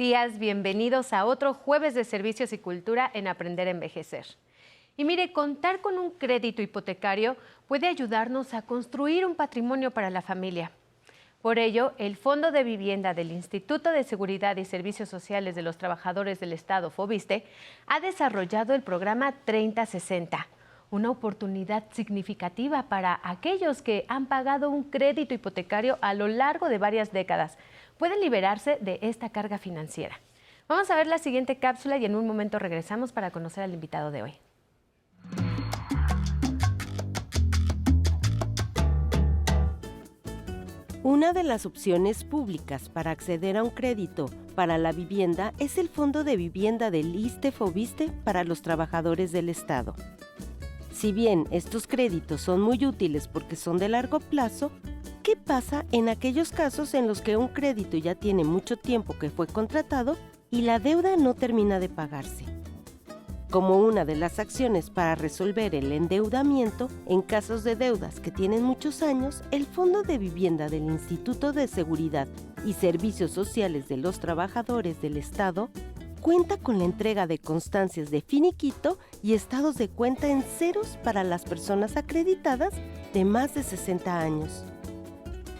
Días, bienvenidos a otro jueves de servicios y cultura en Aprender a Envejecer. Y mire, contar con un crédito hipotecario puede ayudarnos a construir un patrimonio para la familia. Por ello, el Fondo de Vivienda del Instituto de Seguridad y Servicios Sociales de los Trabajadores del Estado, FOBISTE, ha desarrollado el programa 3060, una oportunidad significativa para aquellos que han pagado un crédito hipotecario a lo largo de varias décadas. Pueden liberarse de esta carga financiera. Vamos a ver la siguiente cápsula y en un momento regresamos para conocer al invitado de hoy. Una de las opciones públicas para acceder a un crédito para la vivienda es el Fondo de Vivienda del ISTE-FOBISTE para los trabajadores del Estado. Si bien estos créditos son muy útiles porque son de largo plazo, ¿qué pasa en aquellos casos en los que un crédito ya tiene mucho tiempo que fue contratado y la deuda no termina de pagarse? Como una de las acciones para resolver el endeudamiento, en casos de deudas que tienen muchos años, el Fondo de Vivienda del Instituto de Seguridad y Servicios Sociales de los Trabajadores del Estado cuenta con la entrega de constancias de finiquito y estados de cuenta en ceros para las personas acreditadas de más de 60 años.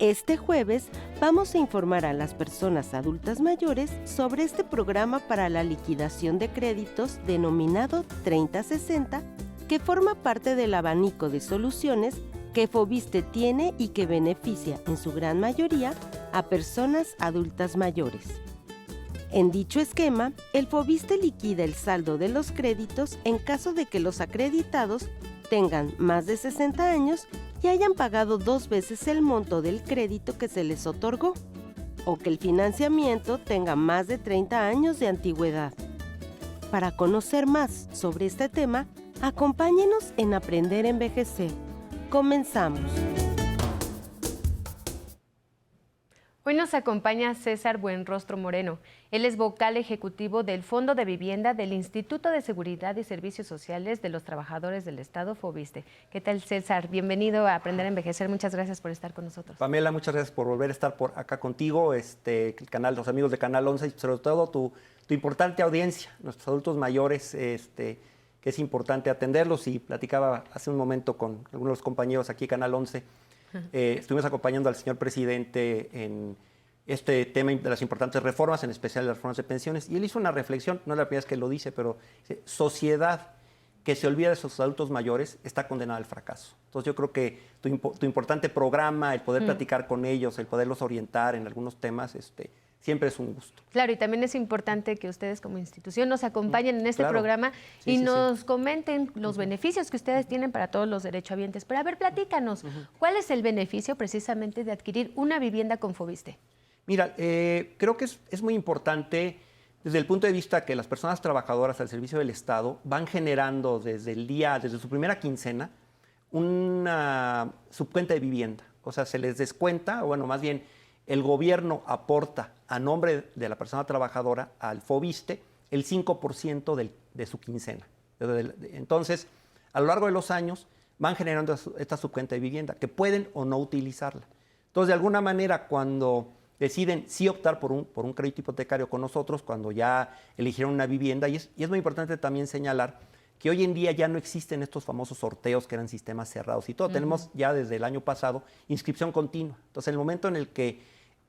Este jueves vamos a informar a las personas adultas mayores sobre este programa para la liquidación de créditos denominado 3060, que forma parte del abanico de soluciones que Fobiste tiene y que beneficia en su gran mayoría a personas adultas mayores. En dicho esquema, el Fobiste liquida el saldo de los créditos en caso de que los acreditados tengan más de 60 años y hayan pagado dos veces el monto del crédito que se les otorgó, o que el financiamiento tenga más de 30 años de antigüedad. Para conocer más sobre este tema, acompáñenos en Aprender a Envejecer. Comenzamos. Hoy nos acompaña César Buenrostro Moreno. Él es vocal ejecutivo del Fondo de Vivienda del Instituto de Seguridad y Servicios Sociales de los Trabajadores del Estado, FOBISTE. ¿Qué tal, César? Bienvenido a Aprender a Envejecer. Muchas gracias por estar con nosotros. Pamela, muchas gracias por volver a estar por acá contigo, este, el canal, los amigos de Canal 11 y sobre todo tu, importante audiencia, nuestros adultos mayores, este, que es importante atenderlos. Y platicaba hace un momento con algunos compañeros aquí, Canal 11 eh, estuvimos acompañando al señor presidente en este tema de las importantes reformas, en especial las reformas de pensiones, y él hizo una reflexión, no es la primera vez que lo dice, pero sociedad que se olvida de sus adultos mayores está condenada al fracaso. Entonces yo creo que tu, importante programa, el poder mm. platicar con ellos, el poderlos orientar en algunos temas, este, siempre es un gusto. Claro, y también es importante que ustedes como institución nos acompañen en este programa y nos comenten los beneficios que ustedes tienen para todos los derechohabientes. Pero a ver, platícanos, ¿cuál es el beneficio precisamente de adquirir una vivienda con Fobiste? Mira, eh, creo que es, muy importante desde el punto de vista que las personas trabajadoras al servicio del Estado van generando desde el día, desde su primera quincena, una subcuenta de vivienda. O sea, se les descuenta, o bueno, más bien el gobierno aporta a nombre de la persona trabajadora al FOBISTE el 5% de su quincena. Entonces, a lo largo de los años van generando esta subcuenta de vivienda, que pueden o no utilizarla. Entonces, de alguna manera, cuando deciden sí optar por un, por un crédito hipotecario con nosotros, cuando ya eligieron una vivienda, y es, y es muy importante también señalar que hoy en día ya no existen estos famosos sorteos que eran sistemas cerrados y todo. Tenemos ya desde el año pasado inscripción continua. Entonces, en el momento en el que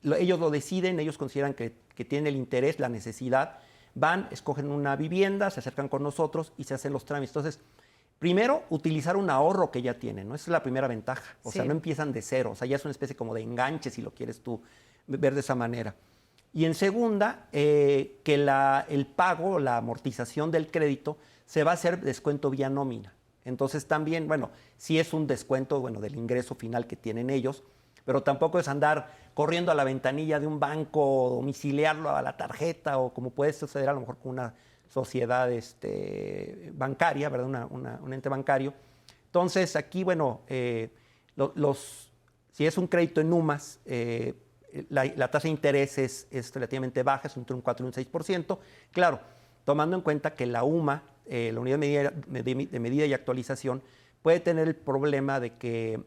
ellos lo deciden, ellos consideran que, tienen el interés, la necesidad, van, escogen una vivienda, se acercan con nosotros y se hacen los trámites. Entonces, primero, utilizar un ahorro que ya tienen, ¿no? Esa es la primera ventaja. O sea, no empiezan de cero, o sea, ya es una especie como de enganche, si lo quieres tú ver de esa manera. Y en segunda, eh, que la, el pago, la amortización del crédito, se va a hacer descuento vía nómina. Entonces también, bueno, si es un descuento, bueno, del ingreso final que tienen ellos, pero tampoco es andar corriendo a la ventanilla de un banco, domiciliarlo a la tarjeta o como puede suceder a lo mejor con una sociedad este, bancaria, ¿verdad? un ente bancario. Entonces, aquí, bueno, eh, los, si es un crédito en UMAS, eh, la, tasa de interés es, relativamente baja, es entre un 4 y un 6%. Claro, tomando en cuenta que la UMA, eh, la unidad de medida, y actualización, puede tener el problema de que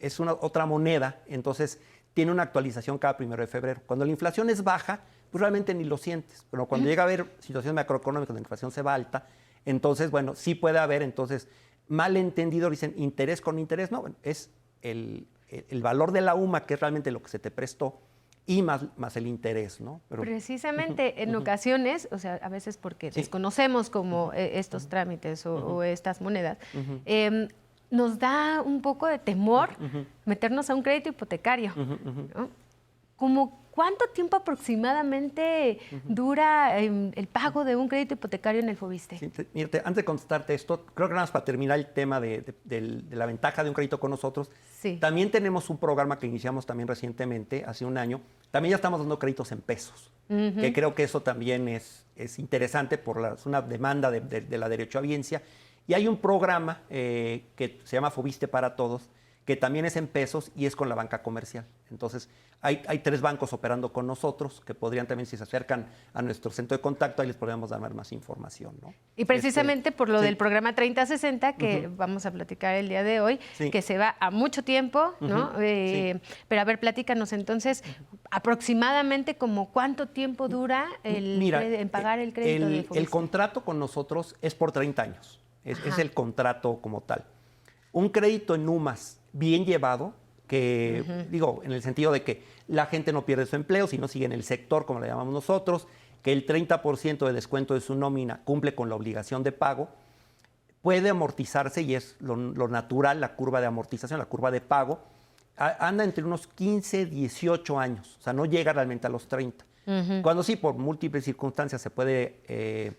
es una otra moneda, entonces tiene una actualización cada primero de febrero. Cuando la inflación es baja, pues realmente ni lo sientes. Pero cuando llega a haber situaciones macroeconómicas donde la inflación se va alta, entonces, bueno, sí puede haber, entonces, malentendido, dicen interés con interés, no, es el, el valor de la UMA, que es realmente lo que se te prestó, y más, más el interés, ¿no? Precisamente en ocasiones, o sea, a veces porque desconocemos como eh, estos trámites o, estas monedas, em, nos da un poco de temor meternos a un crédito hipotecario. ¿no? Como ¿Cuánto tiempo aproximadamente dura em, el pago de un crédito hipotecario en el Fobiste? Sí, antes de contestarte esto, creo que nada más para terminar el tema de, la ventaja de un crédito con nosotros, también tenemos un programa que iniciamos también recientemente, hace un año. También ya estamos dando créditos en pesos, que creo que eso también es, es interesante por la, una demanda de, la derecho a audiencia. Y hay un programa eh, que se llama Fobiste para Todos, que también es en pesos y es con la banca comercial. Entonces, hay, tres bancos operando con nosotros que podrían también, si se acercan a nuestro centro de contacto, ahí les podríamos dar más información. ¿no? Y precisamente este, por lo del programa 3060 que vamos a platicar el día de hoy, que se va a mucho tiempo, ¿no? Eh, pero a ver, platícanos entonces, aproximadamente como cuánto tiempo dura el, en pagar el crédito. El, el contrato con nosotros es por 30 años, es, es el contrato como tal. Un crédito en UMAS bien llevado que digo, en el sentido de que la gente no pierde su empleo, sino sigue en el sector, como le llamamos nosotros, que el 30% de descuento de su nómina cumple con la obligación de pago, puede amortizarse y es lo, natural, la curva de amortización, la curva de pago, anda entre unos 15, 18 años, o sea, no llega realmente a los 30. Cuando sí, por múltiples circunstancias se puede eh,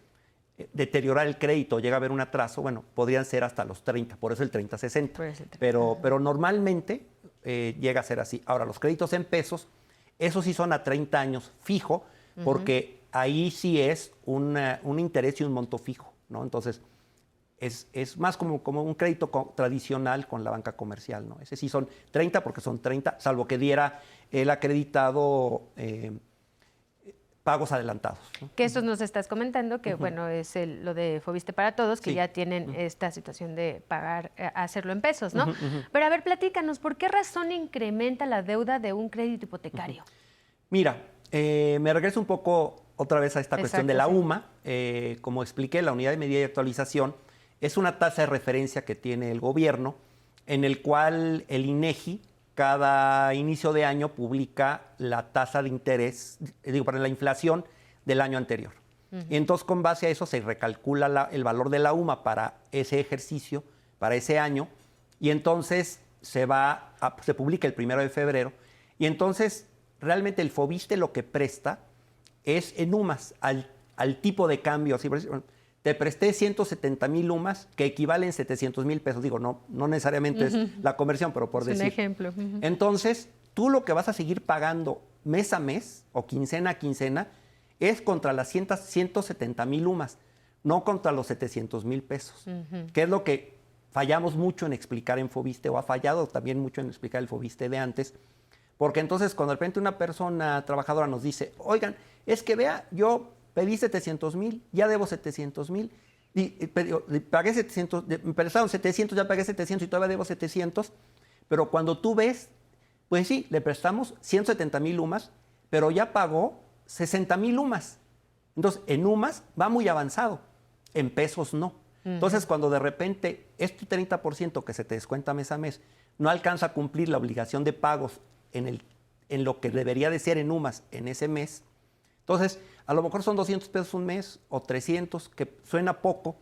deteriorar el crédito, llega a haber un atraso, bueno, podrían ser hasta los 30, por eso el 30-60. Pero, pero normalmente eh, llega a ser así. Ahora, los créditos en pesos, esos sí son a 30 años fijo, porque ahí sí es un interés y un monto fijo, ¿no? Entonces, es, es más como, como, un crédito tradicional con la banca comercial, ¿no? Ese sí son 30 porque son 30, salvo que diera el acreditado eh, pagos adelantados. Que eso nos estás comentando, que bueno, es lo de Fobiste para Todos, que ya tienen esta situación de pagar, eh, hacerlo en pesos, ¿no? Pero a ver, platícanos, ¿por qué razón incrementa la deuda de un crédito hipotecario? Mira, eh, me regreso un poco otra vez a esta cuestión de la UMA. Eh, como expliqué, la unidad de medida y actualización es una tasa de referencia que tiene el gobierno, en el cual el INEGI cada inicio de año publica la tasa de interés, digo, para la inflación del año anterior. Y entonces con base a eso se recalcula el valor de la UMA para ese ejercicio, para ese año, y entonces se va, se publica el primero de febrero, y entonces realmente el FOBISTE lo que presta es en UMAS, al, al tipo de cambio, así, te presté 170 mil UMAS, que equivalen 700 mil pesos. Digo, no, no necesariamente es la conversión, pero por decir. Un ejemplo. Entonces, tú lo que vas a seguir pagando mes a mes o quincena a quincena es contra las 170 mil UMAS, no contra los 700 mil pesos, que es lo que fallamos mucho en explicar en Fobiste o ha fallado también mucho en explicar el Fobiste de antes. Porque entonces cuando de repente una persona trabajadora nos dice, oigan, es que vea, yo pedí 700 mil, ya debo 700 mil, y, pagué 700, me prestaron 700, ya pagué 700 y todavía debo 700, pero cuando tú ves, pues sí, le prestamos 170 mil UMAS, pero ya pagó 60 mil UMAS. Entonces, en UMAS va muy avanzado, en pesos no. Entonces, cuando de repente este 30% que se te descuenta mes a mes no alcanza a cumplir la obligación de pagos en, el, en lo que debería de ser en UMAS en ese mes, entonces, a lo mejor son 200 pesos un mes o 300, que suena poco,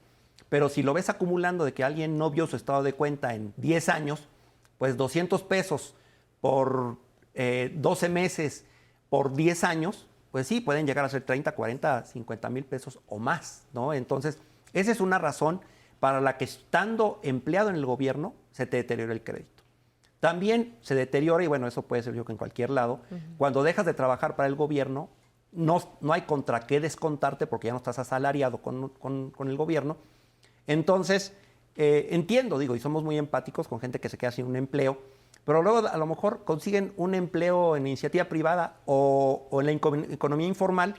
pero si lo ves acumulando de que alguien no vio su estado de cuenta en 10 años, pues 200 pesos por 12 eh, meses por 10 años, pues sí, pueden llegar a ser 30, 40, 50 mil pesos o más, ¿no? Entonces, esa es una razón para la que estando empleado en el gobierno se te deteriora el crédito. También se deteriora, y bueno, eso puede ser yo que en cualquier lado, cuando dejas de trabajar para el gobierno, no, hay contra qué descontarte porque ya no estás asalariado con, el gobierno. Entonces, eh, entiendo, digo, y somos muy empáticos con gente que se queda sin un empleo, pero luego a lo mejor consiguen un empleo en iniciativa privada o, en la economía informal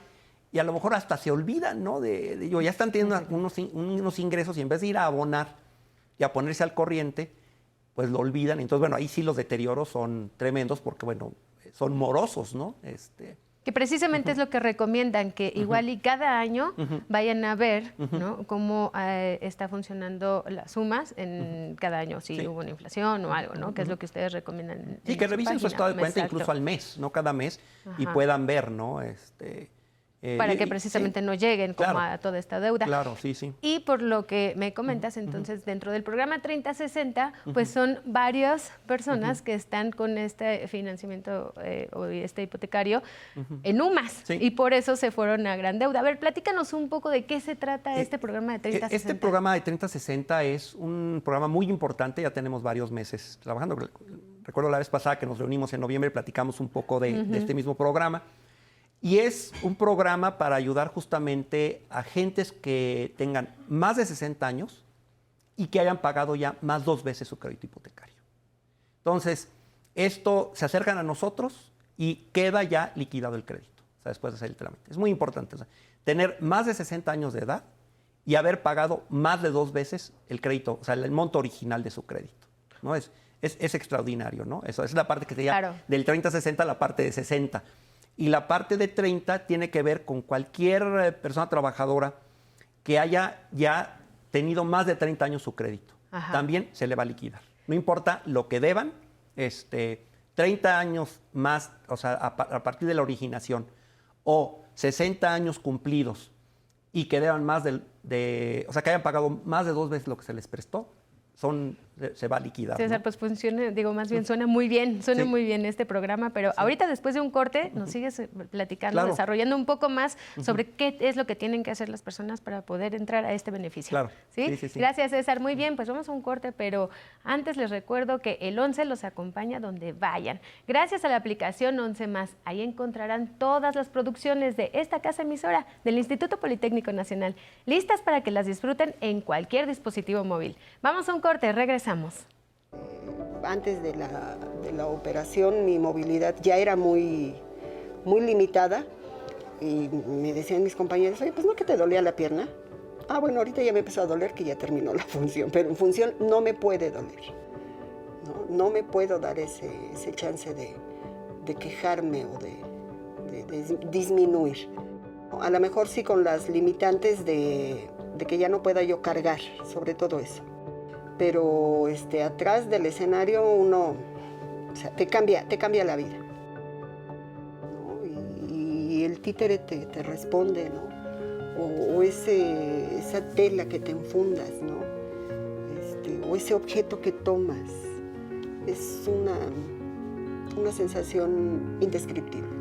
y a lo mejor hasta se olvidan, ¿no? De, ya están teniendo unos, unos, ingresos y en vez de ir a abonar y a ponerse al corriente, pues lo olvidan. Entonces, bueno, ahí sí los deterioros son tremendos porque, bueno, son morosos, ¿no? Este, que precisamente es lo que recomiendan, que igual y cada año vayan a ver ¿no? cómo eh, está funcionando las sumas en cada año, si hubo una inflación o algo, ¿no? Que es lo que ustedes recomiendan. Sí, que revisen su estado de cuenta incluso al mes, no cada mes, y puedan ver, ¿no? Este, eh, para que precisamente no lleguen como a toda esta deuda. Claro, sí, sí. Y por lo que me comentas, entonces, dentro del programa 3060, pues son varias personas que están con este financiamiento eh, o este hipotecario en UMAS. Y por eso se fueron a gran deuda. A ver, platícanos un poco de qué se trata eh, este programa de 3060. Este programa de 3060 es un programa muy importante, ya tenemos varios meses trabajando. Recuerdo la vez pasada que nos reunimos en noviembre, platicamos un poco de este mismo programa. Y es un programa para ayudar justamente a gentes que tengan más de 60 años y que hayan pagado ya más dos veces su crédito hipotecario. Entonces, esto se acercan a nosotros y queda ya liquidado el crédito, o sea, después de hacer el trámite. Es muy importante. tener más de 60 años de edad y haber pagado más de dos veces el crédito, o sea, el monto original de su crédito. ¿no? Es, es, extraordinario, ¿no? Eso es la parte que sería llama del 30-60 a la parte de 60. Y la parte de 30 tiene que ver con cualquier eh, persona trabajadora que haya ya tenido más de 30 años su crédito. También se le va a liquidar. No importa lo que deban, este, 30 años más, o sea, a, partir de la originación, o 60 años cumplidos y que deban más de, o sea, que hayan pagado más de dos veces lo que se les prestó, son, se va a liquidar. César, pues funciona, digo, más bien suena muy bien, suena muy bien este programa, pero ahorita después de un corte nos sigues eh, platicando, desarrollando un poco más sobre qué es lo que tienen que hacer las personas para poder entrar a este beneficio. Claro. ¿Sí? Gracias, César. Muy bien, pues vamos a un corte, pero antes les recuerdo que el 11 los acompaña donde vayan. Gracias a la aplicación 11 más, ahí encontrarán todas las producciones de esta casa emisora del Instituto Politécnico Nacional, listas para que las disfruten en cualquier dispositivo móvil. Vamos a un corte regresamos. Antes de la, operación mi movilidad ya era muy, muy limitada y me decían mis compañeros, oye, pues no que te dolía la pierna. Ah, bueno, ahorita ya me empezó a doler que ya terminó la función, pero en función no me puede doler. No, me puedo dar ese, chance de, quejarme o de, disminuir. A lo mejor sí con las limitantes de, de que ya no pueda yo cargar, sobre todo eso pero este, atrás del escenario uno te, cambia, te cambia la vida. Y, el títere te, responde, ¿no? o, esa tela que te enfundas, ¿no? Este, o ese objeto que tomas. Es una, una sensación indescriptible.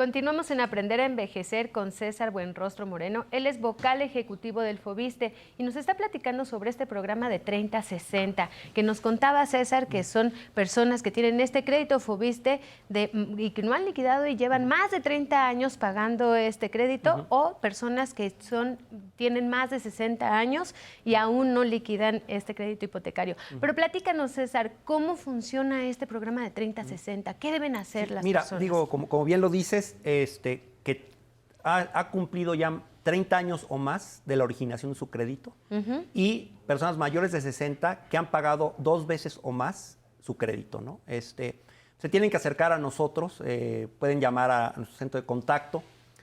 Continuamos en Aprender a Envejecer con César Buenrostro Moreno. Él es vocal ejecutivo del FOBISTE y nos está platicando sobre este programa de 30-60, que nos contaba César que son personas que tienen este crédito FOBISTE de, y que no han liquidado y llevan más de 30 años pagando este crédito o personas que son, tienen más de 60 años y aún no liquidan este crédito hipotecario. Pero platícanos, César, ¿cómo funciona este programa de 30-60? ¿Qué deben hacer las personas? Mira, digo, como, como bien lo dices, este, que ha, cumplido ya 30 años o más de la originación de su crédito y personas mayores de 60 que han pagado dos veces o más su crédito. ¿no? Este, se tienen que acercar a nosotros, eh, pueden llamar a, nuestro centro de contacto,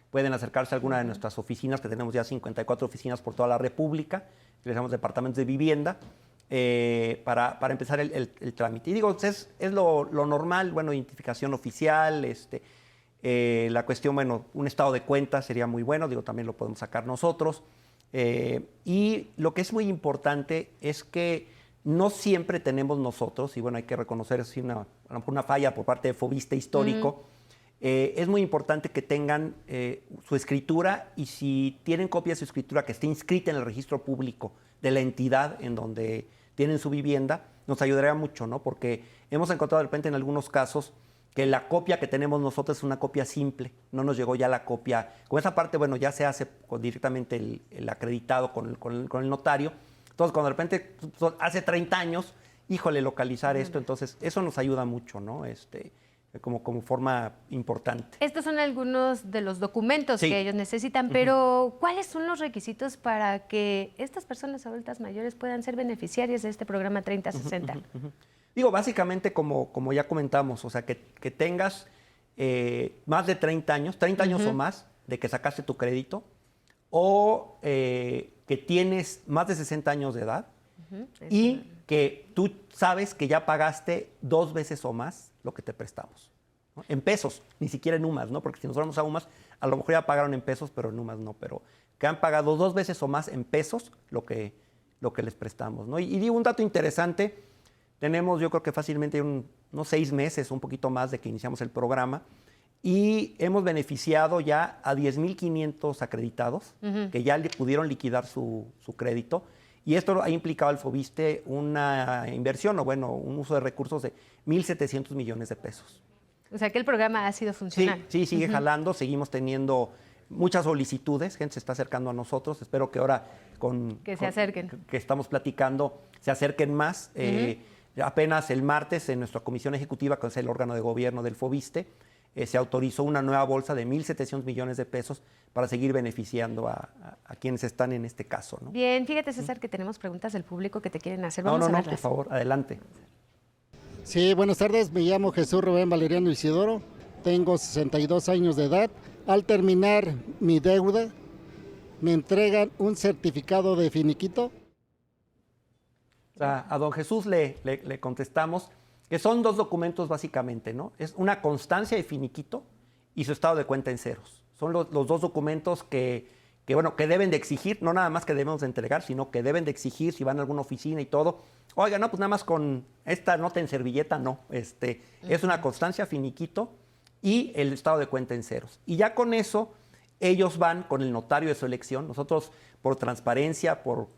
pueden acercarse a alguna de nuestras oficinas, que tenemos ya 54 oficinas por toda la República, llamamos departamentos de vivienda, eh, para, empezar el, trámite. Y digo, es, es lo, lo, normal, bueno, identificación oficial, este, eh, la cuestión, bueno, un estado de cuenta sería muy bueno, digo, también lo podemos sacar nosotros. Eh, y lo que es muy importante es que no siempre tenemos nosotros, y bueno, hay que reconocer es una, una falla por parte de Fobiste histórico, eh, es muy importante que tengan su escritura y si tienen copia de su escritura que esté inscrita en el registro público de la entidad en donde tienen su vivienda, nos ayudaría mucho, ¿no? Porque hemos encontrado de repente en algunos casos que la copia que tenemos nosotros es una copia simple, no nos llegó ya la copia. Con esa parte, bueno, ya se hace directamente el, acreditado con el, notario, Entonces, cuando de repente hace 30 años, híjole, localizar esto, entonces eso nos ayuda mucho, ¿no? Este, como, como forma importante. Estos son algunos de los documentos que ellos necesitan, pero ¿cuáles son los requisitos para que estas personas adultas mayores puedan ser beneficiarias de este programa 3060? Digo, básicamente como, como ya comentamos, o sea, que, que tengas eh, más de 30 años, 30 años o más de que sacaste tu crédito, o eh, que tienes más de 60 años de edad y que tú sabes que ya pagaste dos veces o más lo que te prestamos. En pesos, ni siquiera en UMAS, ¿no? Porque si nos vamos a UMAS, a lo mejor ya pagaron en pesos, pero en UMAS no. Pero que han pagado dos veces o más en pesos lo que, lo que les prestamos, ¿no? Y, digo un dato interesante, tenemos yo creo que fácilmente unos seis meses, un poquito más de que iniciamos el programa, y hemos beneficiado ya a 10.500 acreditados que ya le pudieron liquidar su, su crédito y esto ha implicado al FOBISTE una inversión o, bueno, un uso de recursos de 1.700 millones de pesos. O sea que el programa ha sido funcional. Sí, sí sigue jalando, seguimos teniendo muchas solicitudes, gente se está acercando a nosotros, espero que ahora con... Que se acerquen. Que estamos platicando, se acerquen más. Eh, apenas el martes en nuestra comisión ejecutiva, que es el órgano de gobierno del FOBISTE, eh, se autorizó una nueva bolsa de 1.700 millones de pesos para seguir beneficiando a, quienes están en este caso. Bien, fíjate César que tenemos preguntas del público que te quieren hacer. no, no, no, por favor, adelante. Sí, buenas tardes, me llamo Jesús Rubén Valeriano Isidoro, tengo 62 años de edad. Al terminar mi deuda, me entregan un certificado de finiquito. A don Jesús le, le contestamos que son dos documentos básicamente, ¿no? Es una constancia de finiquito y su estado de cuenta en ceros. Son los, dos documentos que, bueno, que deben de exigir, no nada más que debemos de entregar, sino que deben de exigir si van a alguna oficina y todo. Oiga, no, pues nada más con esta nota en servilleta, no. Este, Es una constancia finiquito y el estado de cuenta en ceros. Y ya con eso, ellos van con el notario de su elección. Nosotros, por transparencia, por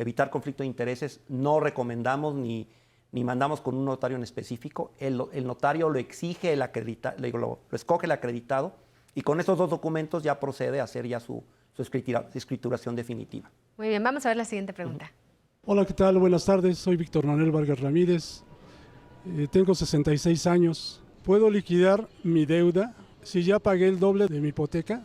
evitar conflicto de intereses, no recomendamos ni ni mandamos con un notario en específico. El, notario lo exige, el acredita, lo, lo, escoge el acreditado y con esos dos documentos ya procede a hacer ya su, escrituración definitiva. Muy bien, vamos a ver la siguiente pregunta. Hola, ¿qué tal? Buenas tardes, soy Víctor Manuel Vargas Ramírez, eh, tengo 66 años. ¿Puedo liquidar mi deuda si ya pagué el doble de mi hipoteca?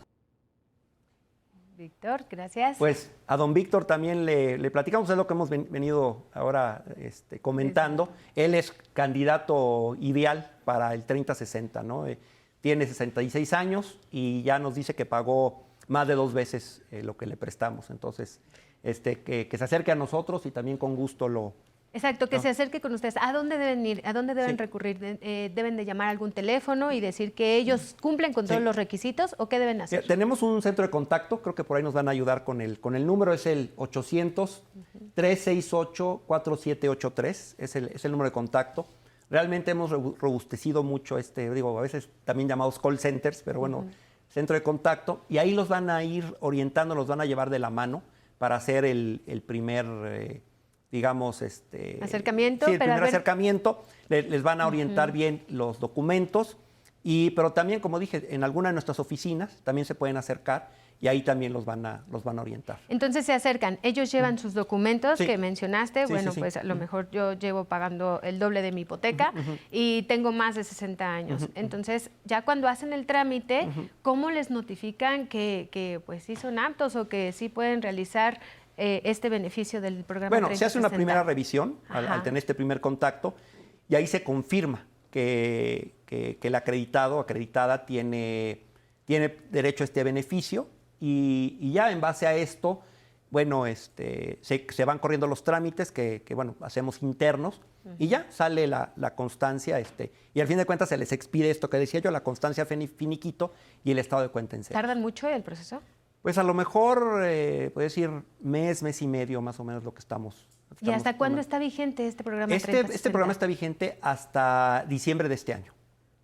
Víctor, gracias. Pues a don Víctor también le, platicamos, es lo que hemos venido ahora este, comentando. Él es candidato ideal para el 3060, ¿no? Eh, tiene 66 años y ya nos dice que pagó más de dos veces eh, lo que le prestamos. Entonces, este, que, se acerque a nosotros y también con gusto lo, Exacto, que se acerque con ustedes. ¿A dónde deben ir? ¿A dónde deben recurrir? Eh, ¿Deben de llamar a algún teléfono y decir que ellos cumplen con todos los requisitos o qué deben hacer? tenemos un centro de contacto, creo que por ahí nos van a ayudar con el, con el número, es el 800-368-4783, es el, es el número de contacto. Realmente hemos robustecido mucho este, digo, a veces también llamados call centers, pero bueno, centro de contacto, y ahí los van a ir orientando, los van a llevar de la mano para hacer el, primer... Eh, digamos, este... Acercamiento. Sí, el primer acercamiento, les, van a orientar bien los documentos, y, pero también, como dije, en alguna de nuestras oficinas también se pueden acercar y ahí también los van a, los van a orientar. Entonces se acercan, ellos llevan sus documentos que mencionaste, bueno, pues a lo mejor yo llevo pagando el doble de mi hipoteca y tengo más de 60 años. Entonces, ya cuando hacen el trámite, ¿cómo les notifican que, que pues sí son aptos o que sí pueden realizar eh, este beneficio del programa? Bueno, se hace una primera revisión al, tener este primer contacto y ahí se confirma que, el acreditado o acreditada tiene, tiene derecho a este beneficio y, ya en base a esto, bueno, este, se, van corriendo los trámites que, bueno, hacemos internos y ya sale la, constancia este, y al fin de cuentas se les expide esto que decía yo, la constancia finiquito y el estado de cuenta en ¿Tardan mucho el proceso? Pues a lo mejor, eh, puede decir, mes, mes y medio más o menos lo que estamos. ¿Y hasta cuándo está vigente este programa? Este, este programa está vigente hasta diciembre de este año.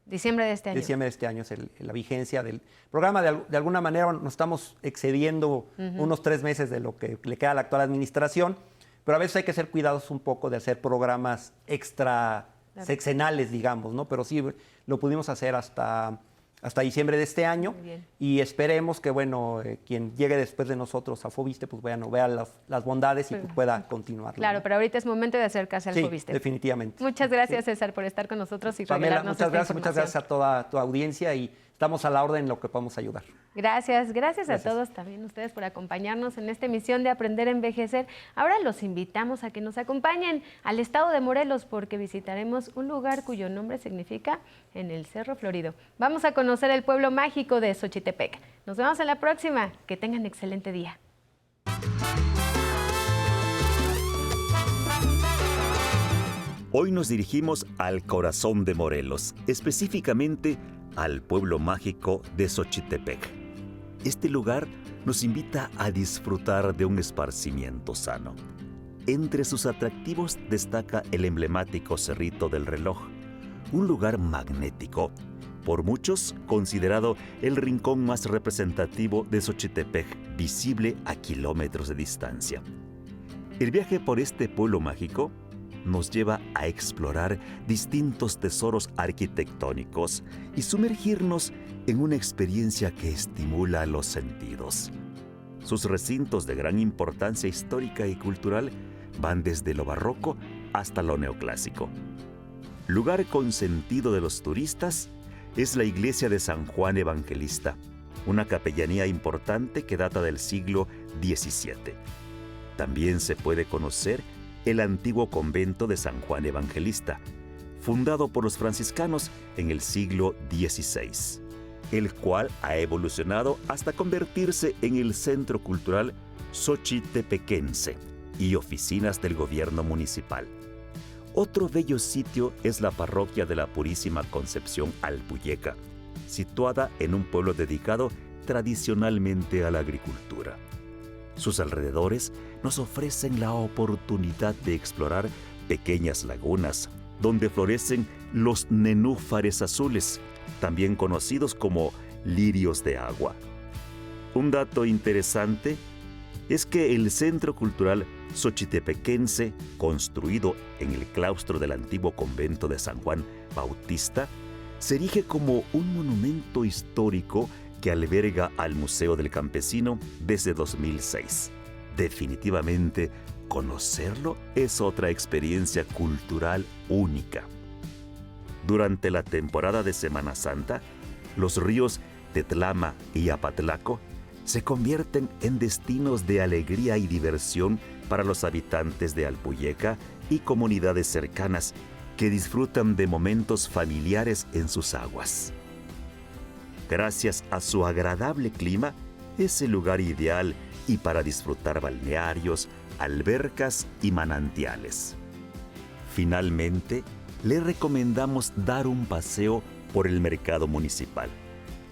Diciembre de este año. Diciembre de este año es la vigencia del programa. De, alguna manera nos estamos excediendo unos tres meses de lo que le queda a la actual administración, pero a veces hay que ser cuidados un poco de hacer programas extra sexenales, digamos, ¿no? Pero sí, lo pudimos hacer hasta hasta diciembre de este año. Y esperemos que, bueno, eh, quien llegue después de nosotros a Fobiste, pues bueno, vea las, las bondades y pues, pueda continuar. Claro, pero ahorita es momento de acercarse al sí, Fobiste. definitivamente. Muchas gracias, César, por estar con nosotros y Pamela, muchas esta gracias, muchas gracias a toda tu audiencia y estamos a la orden en lo que podamos ayudar. Gracias, gracias, Gracias. a todos también ustedes por acompañarnos en esta emisión de Aprender a Envejecer. Ahora los invitamos a que nos acompañen al estado de Morelos porque visitaremos un lugar cuyo nombre significa en el Cerro Florido. Vamos a conocer el pueblo mágico de Xochitepec. Nos vemos en la próxima. Que tengan excelente día. Hoy nos dirigimos al corazón de Morelos, específicamente al pueblo mágico de Xochitepec. Este lugar nos invita a disfrutar de un esparcimiento sano. Entre sus atractivos destaca el emblemático Cerrito del Reloj, un lugar magnético, por muchos considerado el rincón más representativo de Xochitepec, visible a kilómetros de distancia. El viaje por este pueblo mágico nos lleva a explorar distintos tesoros arquitectónicos y sumergirnos en una experiencia que estimula los sentidos. Sus recintos de gran importancia histórica y cultural van desde lo barroco hasta lo neoclásico. Lugar consentido de los turistas es la iglesia de San Juan Evangelista, una capellanía importante que data del siglo XVII. También se puede conocer el antiguo convento de San Juan Evangelista, fundado por los franciscanos en el siglo XVI, el cual ha evolucionado hasta convertirse en el centro cultural xochitepequense y oficinas del gobierno municipal. Otro bello sitio es la parroquia de la Purísima Concepción Alpuyeca, situada en un pueblo dedicado tradicionalmente a la agricultura. Sus alrededores nos ofrecen la oportunidad de explorar pequeñas lagunas donde florecen los nenúfares azules, también conocidos como lirios de agua. Un dato interesante es que el Centro Cultural Xochitepequense, construido en el claustro del antiguo convento de San Juan Bautista, se erige como un monumento histórico que alberga al Museo del Campesino desde 2006. Definitivamente, conocerlo es otra experiencia cultural única. Durante la temporada de Semana Santa, los ríos Tetlama y Apatlaco se convierten en destinos de alegría y diversión para los habitantes de Alpuyeca y comunidades cercanas que disfrutan de momentos familiares en sus aguas. Gracias a su agradable clima, es el lugar ideal y para disfrutar balnearios, albercas y manantiales. Finalmente, le recomendamos dar un paseo por el mercado municipal,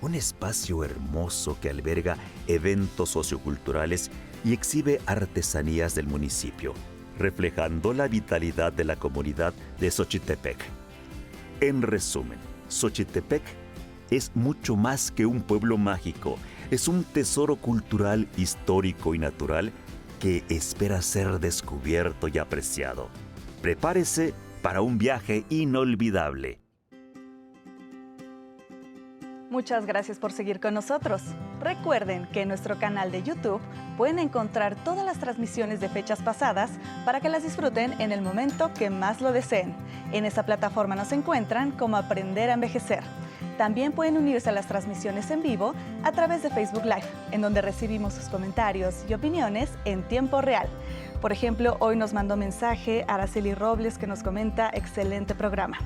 un espacio hermoso que alberga eventos socioculturales y exhibe artesanías del municipio, reflejando la vitalidad de la comunidad de Xochitepec. En resumen, Xochitepec es mucho más que un pueblo mágico, es un tesoro cultural, histórico y natural que espera ser descubierto y apreciado. Prepárese para un viaje inolvidable. Muchas gracias por seguir con nosotros. Recuerden que en nuestro canal de YouTube pueden encontrar todas las transmisiones de fechas pasadas para que las disfruten en el momento que más lo deseen. En esa plataforma nos encuentran como Aprender a Envejecer. También pueden unirse a las transmisiones en vivo a través de Facebook Live, en donde recibimos sus comentarios y opiniones en tiempo real. Por ejemplo, hoy nos mandó mensaje Araceli Robles que nos comenta excelente programa.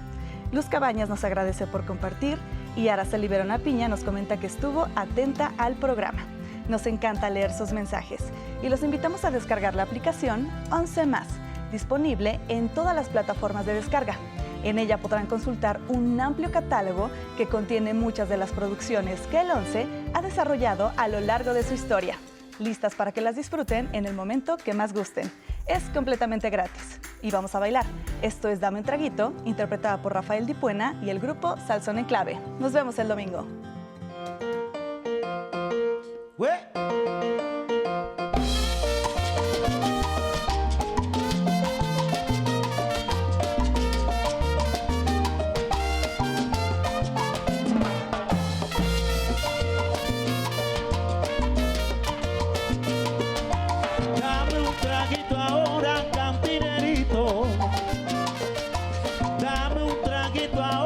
Luz Cabañas nos agradece por compartir y Araceli Verona Piña nos comenta que estuvo atenta al programa. Nos encanta leer sus mensajes y los invitamos a descargar la aplicación 11 más, disponible en todas las plataformas de descarga. En ella podrán consultar un amplio catálogo que contiene muchas de las producciones que el 11 ha desarrollado a lo largo de su historia, listas para que las disfruten en el momento que más gusten. Es completamente gratis. Y vamos a bailar. Esto es Dame un Traguito, interpretada por Rafael Dipuena y el grupo Salsón en Clave. Nos vemos el domingo. Dá-me um trago e tua